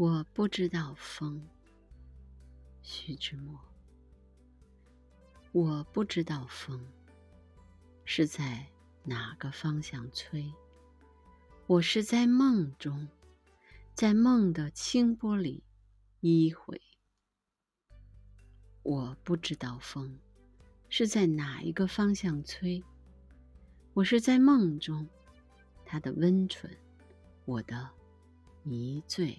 我不知道风，徐志摩。我不知道风是在哪个方向吹，我是在梦中，在梦的清波里依回。我不知道风是在哪一个方向吹，我是在梦中，它的温存，我的迷醉。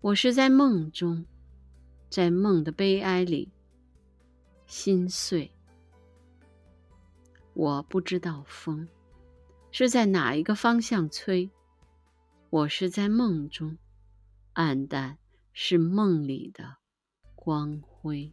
我是在梦中，在梦的悲哀里心碎。我不知道风是在哪一个方向吹。我是在梦中，暗淡是梦里的光辉。